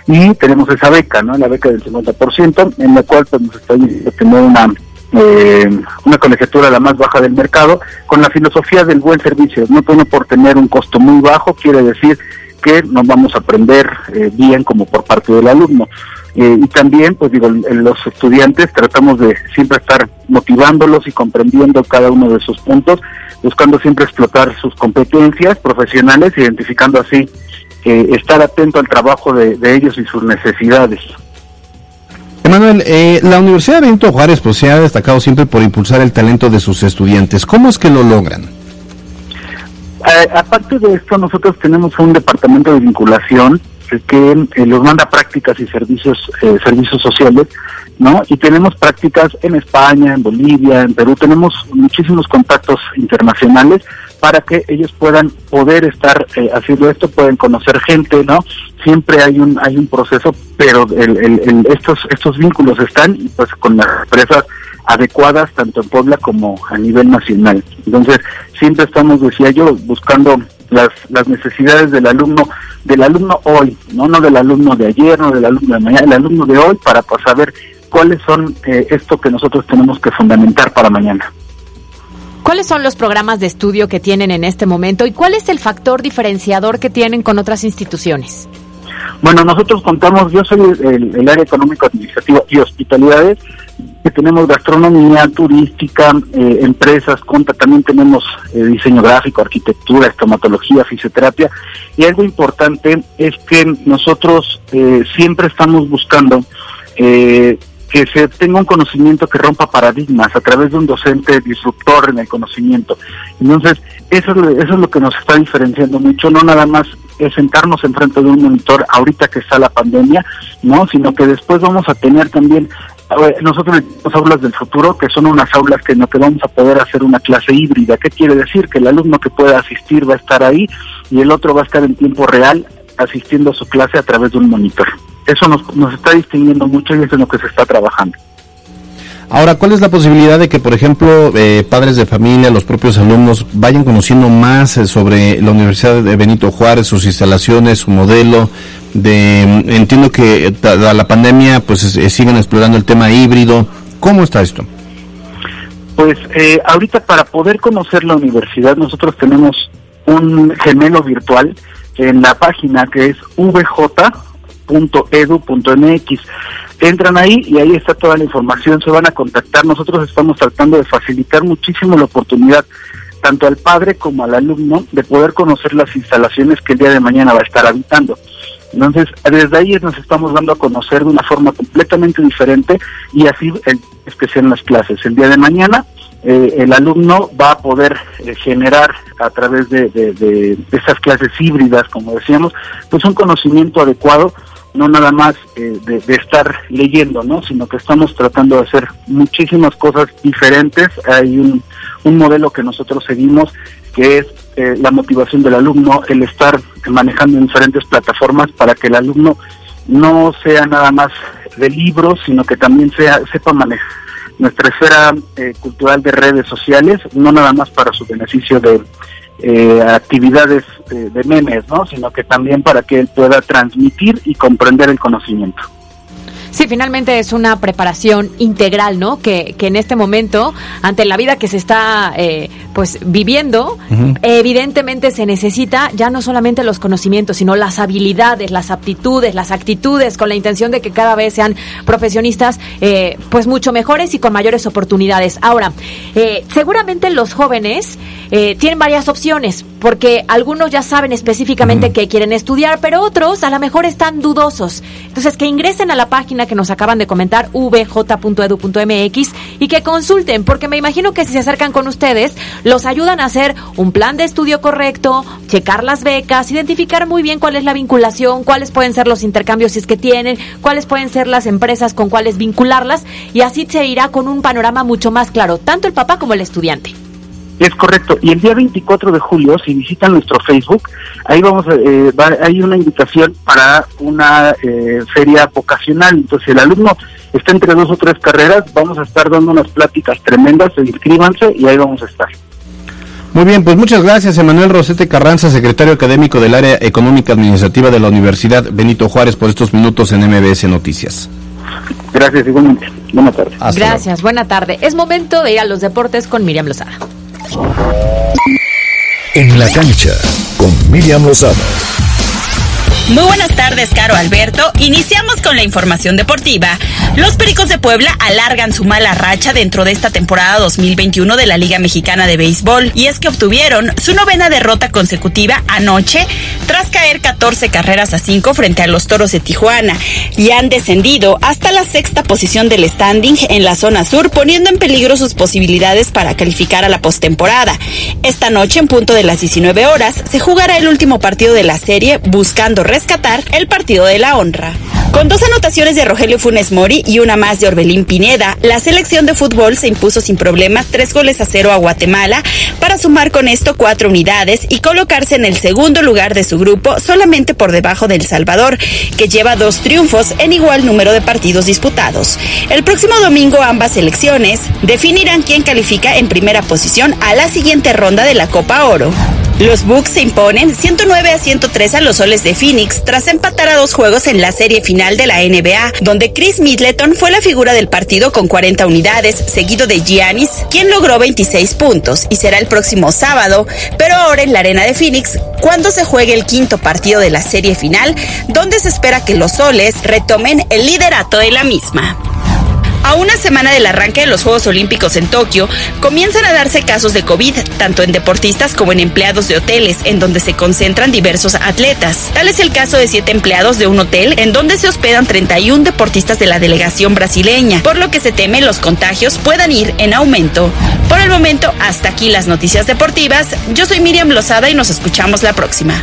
y tenemos esa beca, ¿no? La beca del 50%, en la cual pues, nos está a una, eh, una colegiatura la más baja del mercado con la filosofía del buen servicio. No todo por tener un costo muy bajo quiere decir que nos vamos a aprender eh, bien como por parte del alumno. Eh, y también, pues digo, los estudiantes tratamos de siempre estar motivándolos y comprendiendo cada uno de sus puntos, buscando siempre explotar sus competencias profesionales, identificando así eh, estar atento al trabajo de, de ellos y sus necesidades. Emanuel, eh, la Universidad de Benito Juárez pues, se ha destacado siempre por impulsar el talento de sus estudiantes. ¿Cómo es que lo logran? Eh, aparte de esto, nosotros tenemos un departamento de vinculación que eh, los manda prácticas y servicios eh, servicios sociales, ¿no? Y tenemos prácticas en España, en Bolivia, en Perú, tenemos muchísimos contactos internacionales para que ellos puedan poder estar eh, haciendo esto, pueden conocer gente, ¿no? Siempre hay un hay un proceso, pero el, el, estos estos vínculos están pues con las empresas adecuadas tanto en Puebla como a nivel nacional. Entonces, siempre estamos, decía yo, buscando las, las necesidades del alumno, del alumno hoy, no no del alumno de ayer, no del alumno de mañana, el alumno de hoy para pues, saber cuáles son eh, esto que nosotros tenemos que fundamentar para mañana. ¿Cuáles son los programas de estudio que tienen en este momento y cuál es el factor diferenciador que tienen con otras instituciones? Bueno, nosotros contamos, yo soy el, el área económico administrativo y hospitalidades, que tenemos gastronomía, turística, eh, empresas, conta, también tenemos eh, diseño gráfico, arquitectura, estomatología, fisioterapia. Y algo importante es que nosotros eh, siempre estamos buscando que se tenga un conocimiento que rompa paradigmas a través de un docente disruptor en el conocimiento. Entonces, eso es, eso es lo que nos está diferenciando mucho, no nada más es sentarnos enfrente de un monitor ahorita que está la pandemia, no, sino que después vamos a tener también nosotros tenemos aulas del futuro, que son unas aulas que no que vamos a poder hacer una clase híbrida. ¿Qué quiere decir? Que el alumno que pueda asistir va a estar ahí y el otro va a estar en tiempo real asistiendo a su clase a través de un monitor. Eso nos, nos está distinguiendo mucho y es lo que se está trabajando. Ahora, ¿cuál es la posibilidad de que, por ejemplo, eh, padres de familia, los propios alumnos, vayan conociendo más eh, sobre la Universidad de Benito Juárez, sus instalaciones, su modelo? De, mm, entiendo que eh, la pandemia, pues siguen explorando el tema híbrido. ¿Cómo está esto? Pues ahorita para poder conocer la universidad nosotros tenemos un gemelo virtual en la página que es vj.edu.mx entran ahí y ahí está toda la información, se van a contactar. Nosotros estamos tratando de facilitar muchísimo la oportunidad tanto al padre como al alumno de poder conocer las instalaciones que el día de mañana va a estar habitando. Entonces, desde ahí nos estamos dando a conocer de una forma completamente diferente y así es que sean las clases. El día de mañana eh, el alumno va a poder eh, generar a través de, de, de, estas clases híbridas, como decíamos, pues un conocimiento adecuado no nada más eh, de, estar leyendo, ¿no? Sino que estamos tratando de hacer muchísimas cosas diferentes. Hay un, un modelo que nosotros seguimos que es eh, la motivación del alumno, el estar manejando en diferentes plataformas para que el alumno no sea nada más de libros, sino que también sea sepa manejar nuestra esfera eh, cultural de redes sociales, no nada más para su beneficio de eh, actividades eh, de memes, ¿no? Sino que también para que él pueda transmitir y comprender el conocimiento. Sí, finalmente es una preparación integral, ¿no? Que, que en este momento, ante la vida que se está eh, pues viviendo, evidentemente se necesita ya no solamente los conocimientos, sino las habilidades, las aptitudes, las actitudes, con la intención de que cada vez sean profesionistas eh, pues mucho mejores y con mayores oportunidades. Ahora, eh, seguramente los jóvenes tienen varias opciones, porque algunos ya saben específicamente qué quieren estudiar, pero otros a lo mejor están dudosos. Entonces, que ingresen a la página que nos acaban de comentar, vj.edu.mx, y que consulten, porque me imagino que si se acercan con ustedes, los ayudan a hacer un plan de estudio correcto, checar las becas, identificar muy bien cuál es la vinculación, cuáles pueden ser los intercambios si es que tienen, cuáles pueden ser las empresas con cuáles vincularlas, y así se irá con un panorama mucho más claro, tanto el papá como el estudiante. Es correcto. Y el día 24 de julio, si visitan nuestro Facebook, ahí vamos eh, hay una invitación para una eh, feria vocacional. Entonces, el alumno está entre dos o tres carreras, vamos a estar dando unas pláticas tremendas, inscríbanse y ahí vamos a estar. Muy bien, pues muchas gracias, Emanuel Rosete Carranza, secretario académico del área económica administrativa de la Universidad Benito Juárez, por estos minutos en MBS Noticias. Gracias, igualmente. Buenas tardes. Gracias, buena tarde. Es momento de ir a los deportes con Miriam Lozada. En la cancha con Miriam Lozada. Muy buenas tardes, Caro Alberto. Iniciamos con la información deportiva. Los Pericos de Puebla alargan su mala racha dentro de esta temporada 2021 de la Liga Mexicana de Béisbol y es que obtuvieron su novena derrota consecutiva anoche tras caer 14 carreras a 5 frente a los Toros de Tijuana y han descendido hasta la sexta posición del standing en la zona sur, poniendo en peligro sus posibilidades para calificar a la postemporada. Esta noche, en punto de las 19 horas, se jugará el último partido de la serie buscando rescatar el partido de la honra. Con dos anotaciones de Rogelio Funes Mori y una más de Orbelín Pineda, la selección de fútbol se impuso sin problemas tres goles a cero a Guatemala para sumar con esto cuatro unidades y colocarse en el segundo lugar de su grupo solamente por debajo de El Salvador, que lleva dos triunfos en igual número de partidos disputados. El próximo domingo ambas selecciones definirán quién califica en primera posición a la siguiente ronda de la Copa Oro. Los Bucks se imponen 109 a 103 a los soles de Phoenix tras empatar a dos juegos en la serie final de la NBA, donde Chris Middleton fue la figura del partido con 40 unidades, seguido de Giannis, quien logró 26 puntos, y será el próximo sábado, pero ahora en la arena de Phoenix, cuando se juegue el quinto partido de la serie final, donde se espera que los soles retomen el liderato de la misma. A una semana del arranque de los Juegos Olímpicos en Tokio, comienzan a darse casos de COVID, tanto en deportistas como en empleados de hoteles, en donde se concentran diversos atletas. Tal es el caso de siete empleados de un hotel, en donde se hospedan 31 deportistas de la delegación brasileña, por lo que se teme los contagios puedan ir en aumento. Por el momento, hasta aquí las noticias deportivas. Yo soy Miriam Lozada y nos escuchamos la próxima.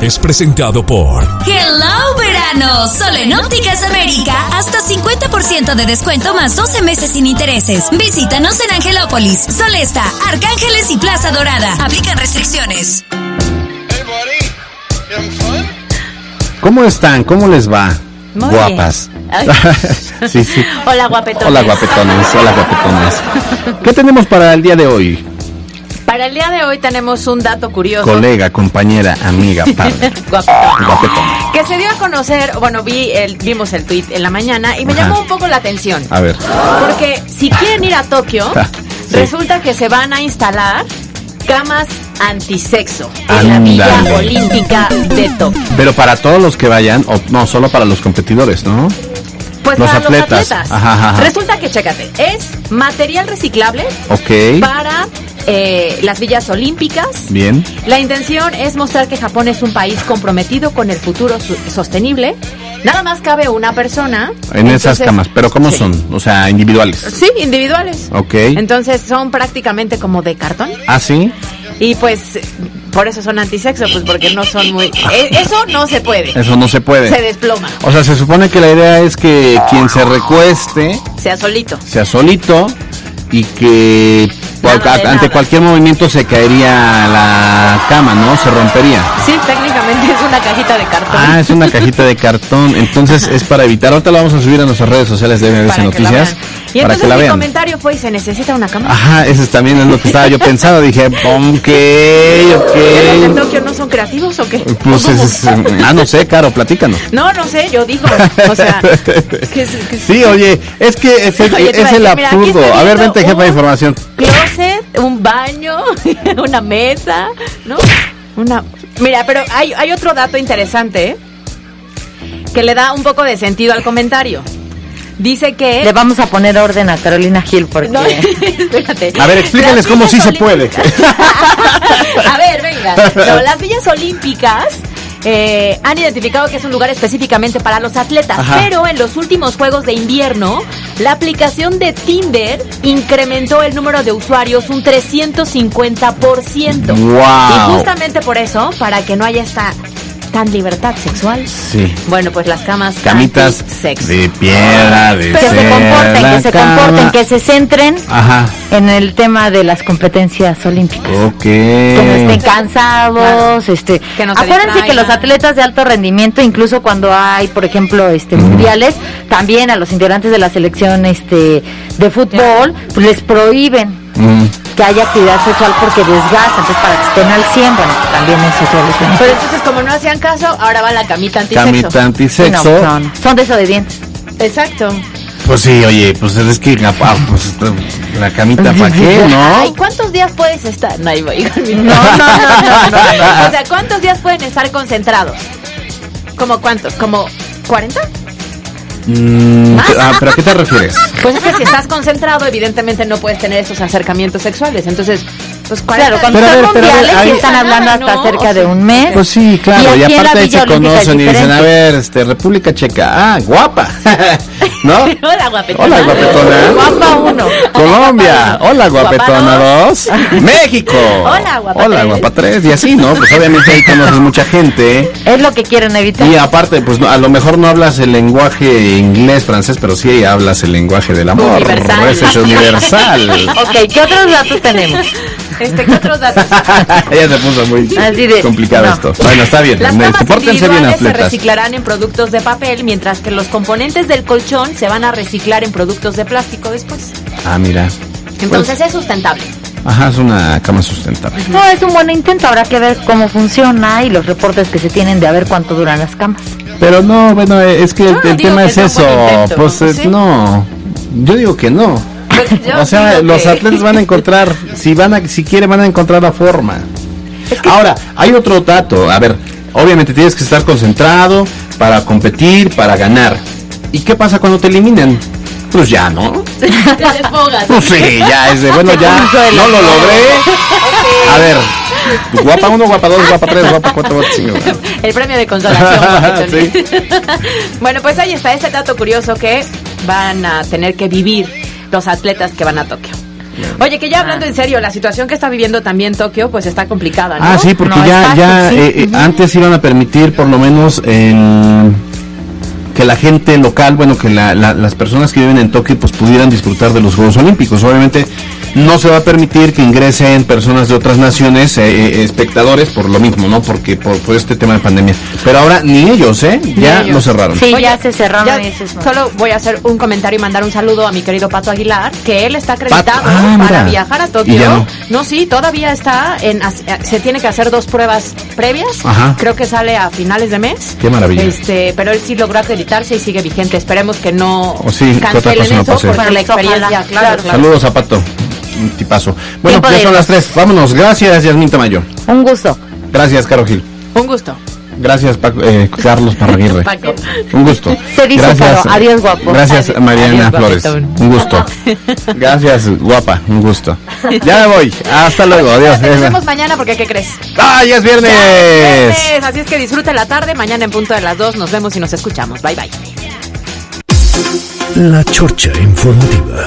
Es presentado por Hello verano, solo en Ópticas América, hasta 50% de descuento más 12 meses sin intereses. Visítanos en Angelópolis, Solesta, Arcángeles y Plaza Dorada. Aplican restricciones. ¿Cómo están? ¿Cómo les va? Muy Guapas. sí, sí. Hola, guapetones. Hola, guapetones. Hola, guapetones. ¿Qué tenemos para el día de hoy? Para el día de hoy tenemos un dato curioso. Colega, compañera, amiga, padre. Guapetón. Guapetón. Que se dio a conocer, bueno, vi el, vimos el tweet en la mañana y me Ajá. llamó un poco la atención. A ver. Porque si quieren ir a Tokio, Sí. resulta que se van a instalar camas antisexo en la. Villa Olímpica de Tokio. Pero para todos los que vayan, o no, solo para los competidores, ¿no? Pues Los para atletas. los atletas. Ajá, ajá, ajá. Resulta que, chécate, es material reciclable para eh, las villas olímpicas. Bien. La intención es mostrar que Japón es un país comprometido con el futuro sostenible. Nada más cabe una persona. En esas camas. ¿Pero cómo Sí. son? O sea, individuales. Sí, individuales. Ok. Entonces son prácticamente como de cartón. ¿Ah, sí? Y pues por eso son antisexo, pues porque no son muy... eh, Eso no se puede. Eso no se puede. Se desploma. O sea, se supone que la idea es que quien se recueste Sea solito. sea solito y que Ante nada. cualquier movimiento se caería la cama, ¿no? Se rompería. Sí, técnicamente es una cajita de cartón. Ah, es una cajita de cartón. Entonces es para evitar. Ahorita la vamos a subir a nuestras redes sociales de la Noticias. Y Para entonces que la mi vean. comentario fue, ¿se necesita una cama? Ajá, ese también es lo que estaba yo pensando. Dije, ok, ¿Los de ok. Tokio no son creativos o qué? Pues es, es- ah, no sé, Caro, platícanos. No, no sé, yo digo, o sea, que Sí, oye, es que es, el- Oye, es decir, absurdo. A ver, vente, jefa de información. Closet, un baño, una mesa, ¿no? Una Mira, pero hay, hay otro dato interesante ¿eh? que le da un poco de sentido al comentario. Dice que Le vamos a poner orden a Carolina Gil porque No, espérate. A ver, explíquenles cómo sí se puede. A ver, venga. No, las villas olímpicas eh, han identificado que es un lugar específicamente para los atletas, Ajá. pero en los últimos Juegos de Invierno, la aplicación de Tinder incrementó el número de usuarios un 350%. Guau. Y justamente por eso, para que no haya esta tan libertad sexual, Sí. bueno, pues las camas Camitas de piedra, de que se comporten, que se cama. comporten, que se centren Ajá. en el tema de las competencias olímpicas. Ok. Que no estén cansados, este, Que no se acuérdense que los atletas de alto rendimiento, incluso cuando hay, por ejemplo, este mundiales, también a los integrantes de la selección este de fútbol, pues les prohíben Mm. Que haya actividad sexual porque desgasta, entonces para que estén al 100, bueno, pues también eso se les. Pero entonces, como no hacían caso, ahora va la camita antisexo. Camita antisexo. Sí, no, no, no. Son desobedientes. Exacto. Pues sí, oye, pues es que ah, pues, la camita para qué, ¿no? Ay, ¿cuántos días puedes estar? No, ahí voy. No, no, no, no, O sea, ¿cuántos días pueden estar concentrados? ¿Como cuántos? ¿Como 40? Mm, ah, ¿Pero a qué te refieres? Pues es que si estás concentrado, evidentemente no puedes tener esos acercamientos sexuales. Entonces, pues claro, cuando son mundiales y están hablando hasta cerca de un mes. Pues sí, claro, y, aparte ahí se conocen y dicen, a ver, este, República Checa, ah, guapa, ¿no? Hola, guapetona. Hola, guapetona. Guapa uno. Colombia, hola, guapetona dos. México. Hola, guapa Hola, guapa tres. Y así, ¿no? Pues obviamente ahí conoces mucha gente. Es lo que quieren evitar. Y aparte, pues a lo mejor no hablas el lenguaje inglés, francés, pero sí hablas el lenguaje del amor. Universal. Ese es universal. ok, ¿qué otros datos tenemos? Este, ¿qué otros datos? Ella se puso muy complicado esto. Bueno, está bien. Las camas Pórtense bien, se reciclarán en productos de papel, mientras que los componentes del colchón se van a reciclar en productos de plástico después. Ah, mira. Entonces pues es sustentable. Ajá, es una cama sustentable. No, es un buen intento. Habrá que ver cómo funciona y los reportes que se tienen de a ver cuánto duran las camas. Pero no, bueno, es que el, tema es eso. pues eh, no. Yo digo que no. Pues o sea, los atletas van a encontrar, si van a, si quieren, van a encontrar la forma. Ahora, hay otro dato. A ver, obviamente tienes que estar concentrado para competir, para ganar. ¿Y qué pasa cuando te eliminan? Pues ya, ¿no? Te desfogas. Pues sí, ya es de, bueno, ya no lo logré. A ver, guapa uno, guapa dos, guapa tres, guapa cuatro, guapa cinco. El premio de consolación. sí. Bueno, pues ahí está ese dato curioso que van a tener que vivir los atletas que van a Tokio. Oye, que ya hablando en serio, la situación que está viviendo también Tokio, pues está complicada, ¿no? Ah, sí, porque ya, ya eh, eh, antes iban a permitir por lo menos en que la gente local, bueno, que las personas que viven en Tokio pues pudieran disfrutar de los Juegos Olímpicos. Obviamente no se va a permitir que ingresen personas de otras naciones, eh, eh, espectadores, por lo mismo, ¿no? Porque por, este tema de pandemia. Pero ahora ni ellos, ¿eh? ya lo cerraron. Sí, ya se cerraron. solo voy a hacer un comentario y mandar un saludo a mi querido Pato Aguilar, que él está acreditado ah, para viajar a Tokio. No? sí, todavía está en, se tiene que hacer dos pruebas previas. Creo que sale a finales de mes. Qué maravilla. Este, pero él sí logró acreditar y sigue vigente. Esperemos que no sí, cancelen eso por la experiencia. Claro, Saludos, Zapato. Un tipazo. Bueno, pues son las tres. Vámonos. Gracias, Yasmin Tamayo. Un gusto. Gracias, Caro Gil. Un gusto. Gracias, eh, Carlos Parraguirre. Un gusto. Se dice Gracias, Adiós, guapo. Gracias, Mariana Flores. Un gusto. Gracias, guapa. Un gusto. Ya me voy. Hasta luego. Adiós. Nos vemos mañana porque ¿qué crees? ¡Ah, ya es viernes! Así es que disfrute la tarde. Mañana en punto de las dos nos vemos y nos escuchamos. Bye, bye. La Chorcha Informativa.